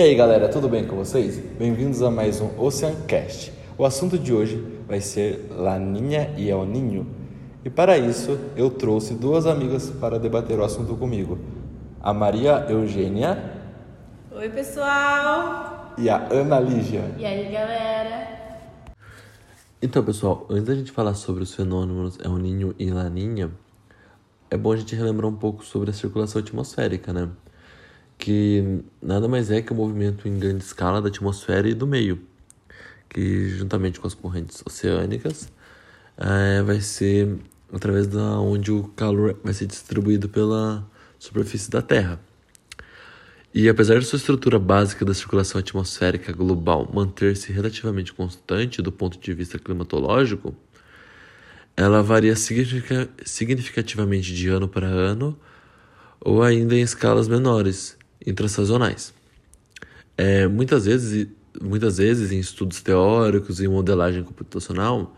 E aí galera, tudo bem com vocês? Bem-vindos a mais um Oceancast. O assunto de hoje vai ser Laninha e El Ninho. E para isso eu trouxe duas amigas para debater o assunto comigo: a Maria Eugênia. Oi, pessoal! E a Ana Lígia. E aí, galera? Então, pessoal, antes da gente falar sobre os fenômenos El Ninho e Laninha, é bom a gente relembrar um pouco sobre a circulação atmosférica, né? Que nada mais é que o movimento em grande escala da atmosfera e do meio, que juntamente com as correntes oceânicas é, vai ser através da onde o calor vai ser distribuído pela superfície da Terra. E apesar de sua estrutura básica da circulação atmosférica global manter-se relativamente constante do ponto de vista climatológico, ela varia significativamente de ano para ano ou ainda em escalas menores, intrasazonais. É, muitas vezes, muitas vezes em estudos teóricos e modelagem computacional,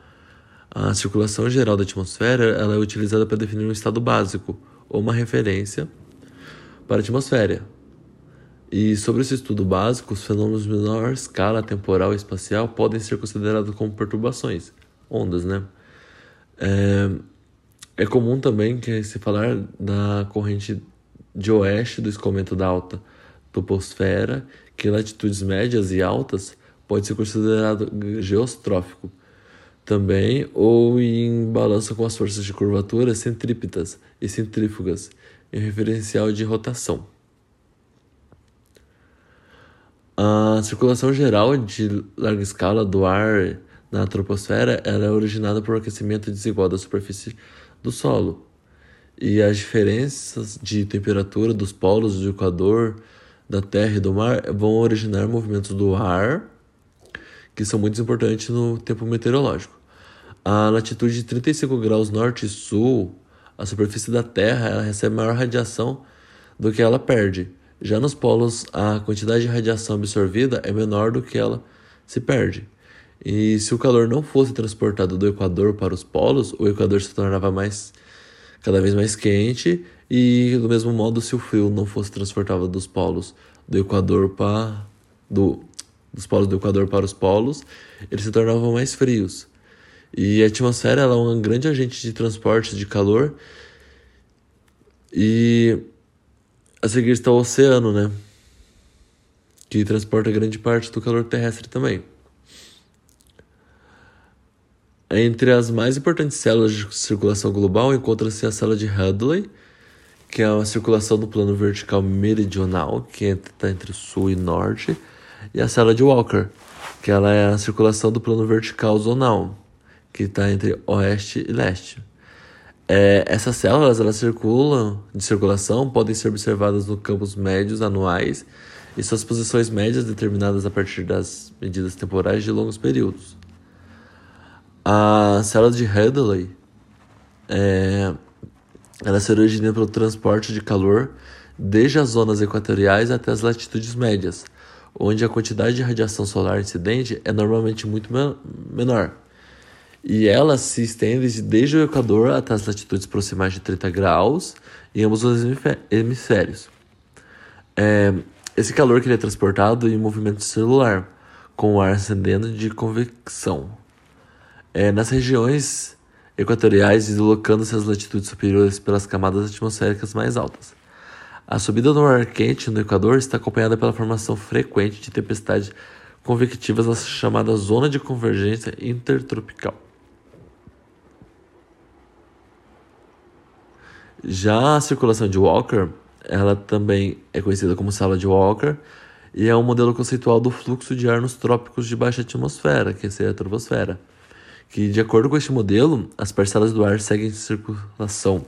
a circulação geral da atmosfera ela é utilizada para definir um estado básico ou uma referência para a atmosfera. E sobre esse estudo básico, os fenômenos de menor escala temporal e espacial podem ser considerados como perturbações, ondas, né? É, é comum também que se falar da corrente de oeste do escoamento da alta toposfera, que em latitudes médias e altas pode ser considerado geostrófico também, ou em balança com as forças de curvatura centrípetas e centrífugas, em referencial de rotação. A circulação geral de larga escala do ar na troposfera é originada por aquecimento desigual da superfície do solo, e as diferenças de temperatura dos polos do Equador, da Terra e do mar vão originar movimentos do ar que são muito importantes no tempo meteorológico. A latitude de 35 graus norte e sul, a superfície da Terra ela recebe maior radiação do que ela perde. Já nos polos, a quantidade de radiação absorvida é menor do que ela se perde. E se o calor não fosse transportado do Equador para os polos, o Equador se tornava mais cada vez mais quente e do mesmo modo se o frio não fosse transportado dos polos do Equador para do dos polos do Equador para os polos, eles se tornavam mais frios. E a atmosfera ela é um grande agente de transporte de calor. E a seguir está o oceano, né? Que transporta grande parte do calor terrestre também. Entre as mais importantes células de circulação global encontra-se a célula de Hadley, que é uma circulação do plano vertical meridional, que está entre sul e norte, e a célula de Walker, que ela é a circulação do plano vertical zonal, que está entre oeste e leste. É, essas células elas circulam de circulação podem ser observadas no campos médios anuais e suas posições médias determinadas a partir das medidas temporais de longos períodos. A célula de Hadley é, ela se origina pelo transporte de calor desde as zonas equatoriais até as latitudes médias, onde a quantidade de radiação solar incidente é normalmente muito menor. E ela se estende desde o Equador até as latitudes proximais de 30 graus em ambos os hemisférios. É, esse calor que é transportado em movimento celular, com o ar ascendendo de convecção é, nas regiões equatoriais, deslocando-se às latitudes superiores pelas camadas atmosféricas mais altas. A subida do ar quente no Equador está acompanhada pela formação frequente de tempestades convectivas na chamada zona de convergência intertropical. Já a circulação de Walker, ela também é conhecida como sala de Walker e é um modelo conceitual do fluxo de ar nos trópicos de baixa atmosfera, que é a troposfera que, de acordo com este modelo, as parcelas do ar seguem circulação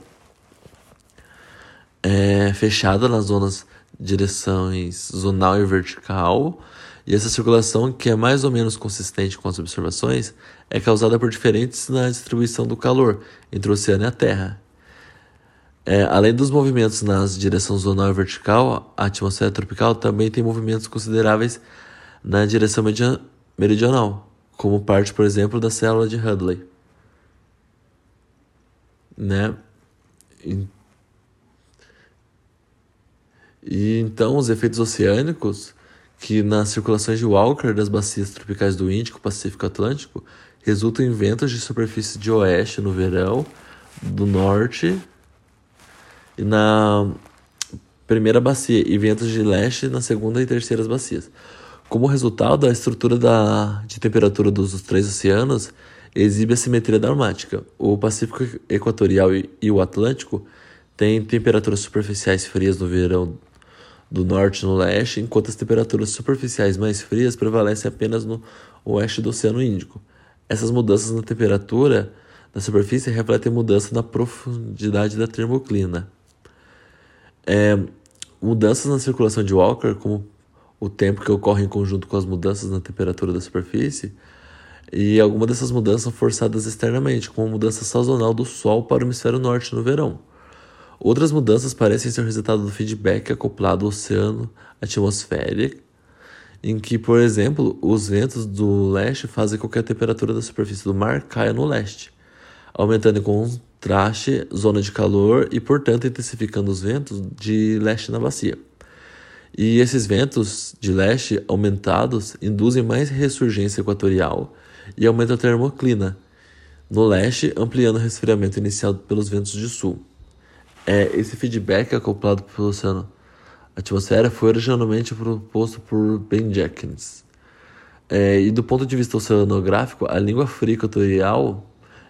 é, fechada nas zonas direções zonal e vertical, e essa circulação, que é mais ou menos consistente com as observações, é causada por diferentes na distribuição do calor entre o oceano e a Terra. É, além dos movimentos nas direções zonal e vertical, a atmosfera tropical também tem movimentos consideráveis na direção meridional como parte, por exemplo, da célula de Hadley. Né? E então os efeitos oceânicos que nas circulações de Walker das bacias tropicais do Índico, Pacífico e Atlântico resultam em ventos de superfície de oeste no verão, do norte e na primeira bacia e ventos de leste na segunda e terceira bacias. Como resultado, a estrutura da, de temperatura dos três oceanos exibe a simetria dramática. O Pacífico Equatorial e, e o Atlântico têm temperaturas superficiais frias no verão do norte e no leste, enquanto as temperaturas superficiais mais frias prevalecem apenas no oeste do Oceano Índico. Essas mudanças na temperatura da superfície refletem mudança na profundidade da termoclina. É, mudanças na circulação de Walker, como o tempo que ocorre em conjunto com as mudanças na temperatura da superfície, e algumas dessas mudanças são forçadas externamente, como a mudança sazonal do Sol para o hemisfério norte no verão. Outras mudanças parecem ser o resultado do feedback acoplado ao oceano atmosférico, em que, por exemplo, os ventos do leste fazem com que a temperatura da superfície do mar caia no leste, aumentando em contraste zona de calor e, portanto, intensificando os ventos de leste na bacia. E esses ventos de leste aumentados induzem mais ressurgência equatorial e aumentam a termoclina no leste, ampliando o resfriamento iniciado pelos ventos de sul. É, esse feedback acoplado pelo oceano atmosfera foi originalmente proposto por Ben Jenkins. É, e do ponto de vista oceanográfico, a língua fria equatorial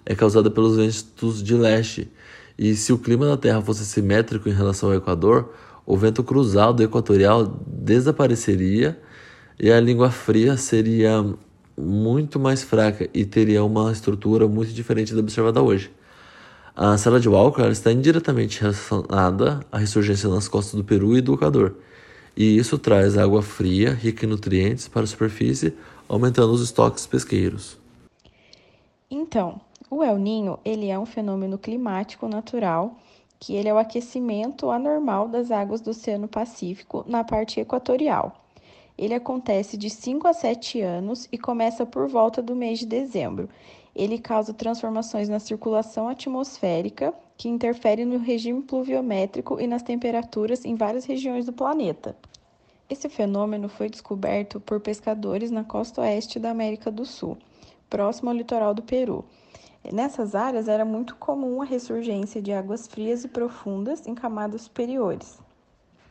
é causada pelos ventos de leste. E se o clima da Terra fosse simétrico em relação ao Equador, o vento cruzado equatorial desapareceria e a língua fria seria muito mais fraca e teria uma estrutura muito diferente da observada hoje. A célula de Walker está indiretamente relacionada à ressurgência nas costas do Peru e do Equador, e isso traz água fria, rica em nutrientes, para a superfície, aumentando os estoques pesqueiros. Então, o El Ninho ele é um fenômeno climático natural que ele é o aquecimento anormal das águas do Oceano Pacífico na parte equatorial. Ele acontece de 5 a 7 anos e começa por volta do mês de dezembro. Ele causa transformações na circulação atmosférica, que interfere no regime pluviométrico e nas temperaturas em várias regiões do planeta. Esse fenômeno foi descoberto por pescadores na costa oeste da América do Sul, próximo ao litoral do Peru. Nessas áreas era muito comum a ressurgência de águas frias e profundas em camadas superiores,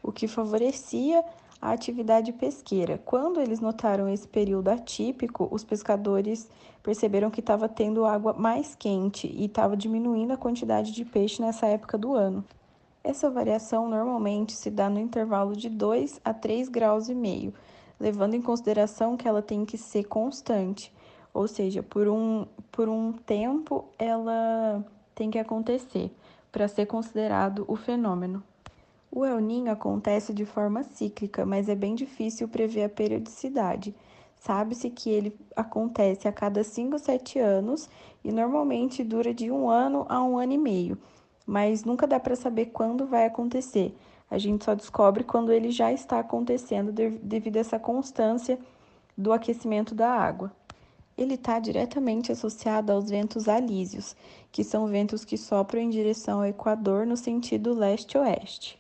o que favorecia a atividade pesqueira. Quando eles notaram esse período atípico, os pescadores perceberam que estava tendo água mais quente e estava diminuindo a quantidade de peixe nessa época do ano. Essa variação normalmente se dá no intervalo de 2 a 3 graus e meio, levando em consideração que ela tem que ser constante ou seja, por um, por um tempo ela tem que acontecer para ser considerado o fenômeno. O El Ninho acontece de forma cíclica, mas é bem difícil prever a periodicidade. Sabe-se que ele acontece a cada 5 ou 7 anos e normalmente dura de um ano a um ano e meio, mas nunca dá para saber quando vai acontecer. A gente só descobre quando ele já está acontecendo devido a essa constância do aquecimento da água ele está diretamente associado aos ventos alísios, que são ventos que sopram em direção ao Equador no sentido leste-oeste.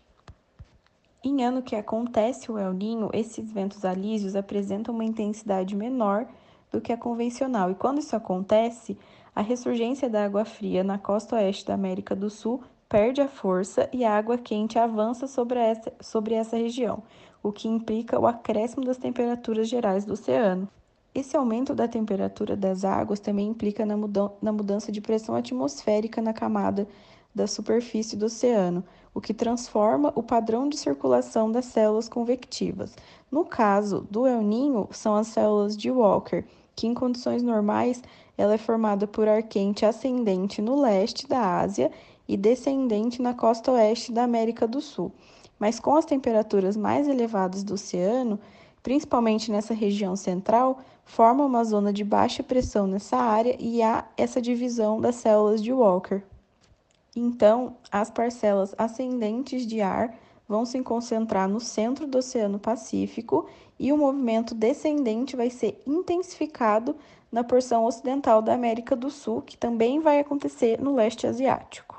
Em ano que acontece o El Ninho, esses ventos alísios apresentam uma intensidade menor do que a convencional, e quando isso acontece, a ressurgência da água fria na costa oeste da América do Sul perde a força e a água quente avança sobre essa, sobre essa região, o que implica o acréscimo das temperaturas gerais do oceano. Esse aumento da temperatura das águas também implica na, na mudança de pressão atmosférica na camada da superfície do oceano, o que transforma o padrão de circulação das células convectivas. No caso do El Ninho, são as células de Walker, que em condições normais ela é formada por ar quente ascendente no leste da Ásia e descendente na costa oeste da América do Sul. Mas com as temperaturas mais elevadas do oceano, principalmente nessa região central, forma uma zona de baixa pressão nessa área e há essa divisão das células de Walker. Então, as parcelas ascendentes de ar vão se concentrar no centro do Oceano Pacífico e o movimento descendente vai ser intensificado na porção ocidental da América do Sul, que também vai acontecer no leste asiático.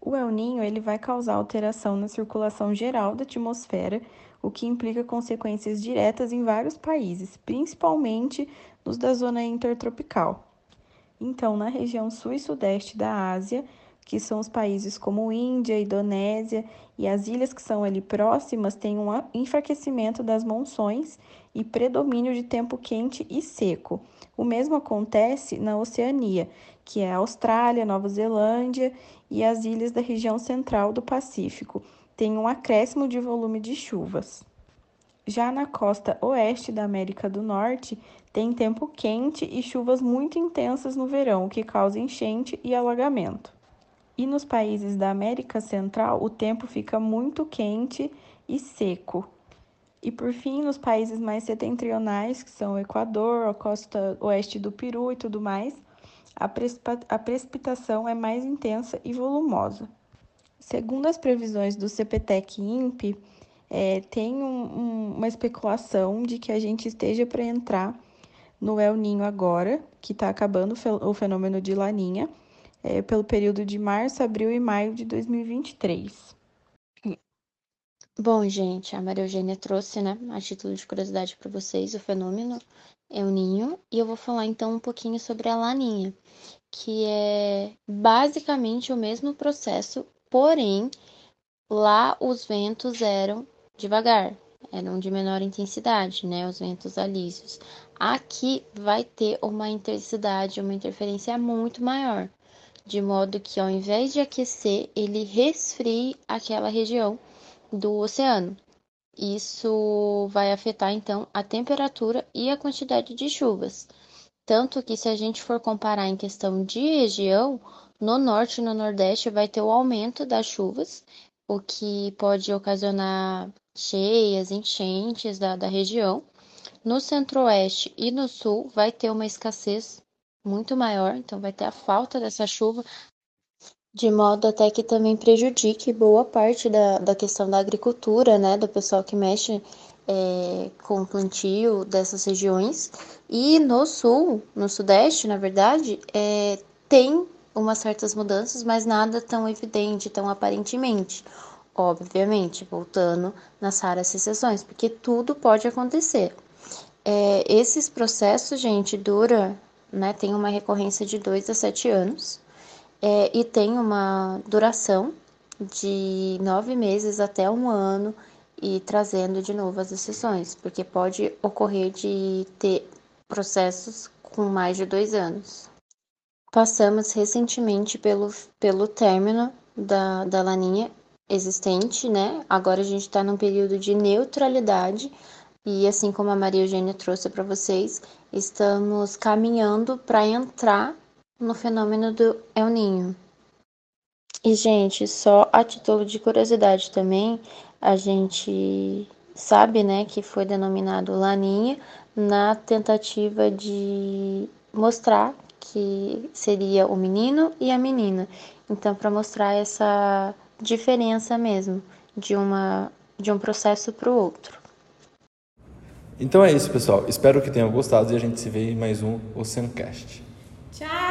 O El Ninho ele vai causar alteração na circulação geral da atmosfera, o que implica consequências diretas em vários países, principalmente nos da zona intertropical. Então, na região sul e sudeste da Ásia, que são os países como Índia, Indonésia e as ilhas que são ali próximas, tem um enfraquecimento das monções e predomínio de tempo quente e seco. O mesmo acontece na Oceania, que é a Austrália, Nova Zelândia e as ilhas da região central do Pacífico. Tem um acréscimo de volume de chuvas. Já na costa oeste da América do Norte, tem tempo quente e chuvas muito intensas no verão, o que causa enchente e alagamento. E nos países da América Central, o tempo fica muito quente e seco. E por fim, nos países mais setentrionais, que são o Equador, a costa oeste do Peru e tudo mais, a, precipitação é mais intensa e volumosa. Segundo as previsões do CPTEC-INPE, é, tem um, um, uma especulação de que a gente esteja para entrar no El Ninho agora, que está acabando o fenômeno de Laninha, é, pelo período de março, abril e maio de 2023. Bom, gente, a Maria Eugênia trouxe, né, a título de curiosidade para vocês, o fenômeno El Ninho, e eu vou falar então um pouquinho sobre a Laninha, que é basicamente o mesmo processo, porém lá os ventos eram devagar, eram de menor intensidade, né, os ventos alísios. Aqui vai ter uma intensidade, uma interferência muito maior de modo que ao invés de aquecer, ele resfrie aquela região do oceano. Isso vai afetar então a temperatura e a quantidade de chuvas. Tanto que, se a gente for comparar em questão de região, no norte e no nordeste vai ter o aumento das chuvas, o que pode ocasionar cheias, enchentes da, da região. No centro-oeste e no sul vai ter uma escassez muito maior, então vai ter a falta dessa chuva, de modo até que também prejudique boa parte da, da questão da agricultura, né, do pessoal que mexe é, com o plantio dessas regiões. E no sul, no sudeste, na verdade, é, tem umas certas mudanças, mas nada tão evidente, tão aparentemente. Obviamente, voltando nas raras exceções, porque tudo pode acontecer. É, esses processos, gente, dura né? Tem uma recorrência de 2 a 7 anos é, e tem uma duração de nove meses até um ano e trazendo de novo as exceções, porque pode ocorrer de ter processos com mais de dois anos. Passamos recentemente pelo, pelo término da, da laninha existente, né? Agora a gente está num período de neutralidade e assim como a Maria Eugênia trouxe para vocês, estamos caminhando para entrar no fenômeno do El Ninho. E, gente, só a título de curiosidade também, a gente sabe, né, que foi denominado Laninha na tentativa de mostrar que seria o menino e a menina. Então, para mostrar essa diferença mesmo de uma de um processo para o outro. Então é isso, pessoal. Espero que tenham gostado e a gente se vê em mais um Oceancast. Tchau!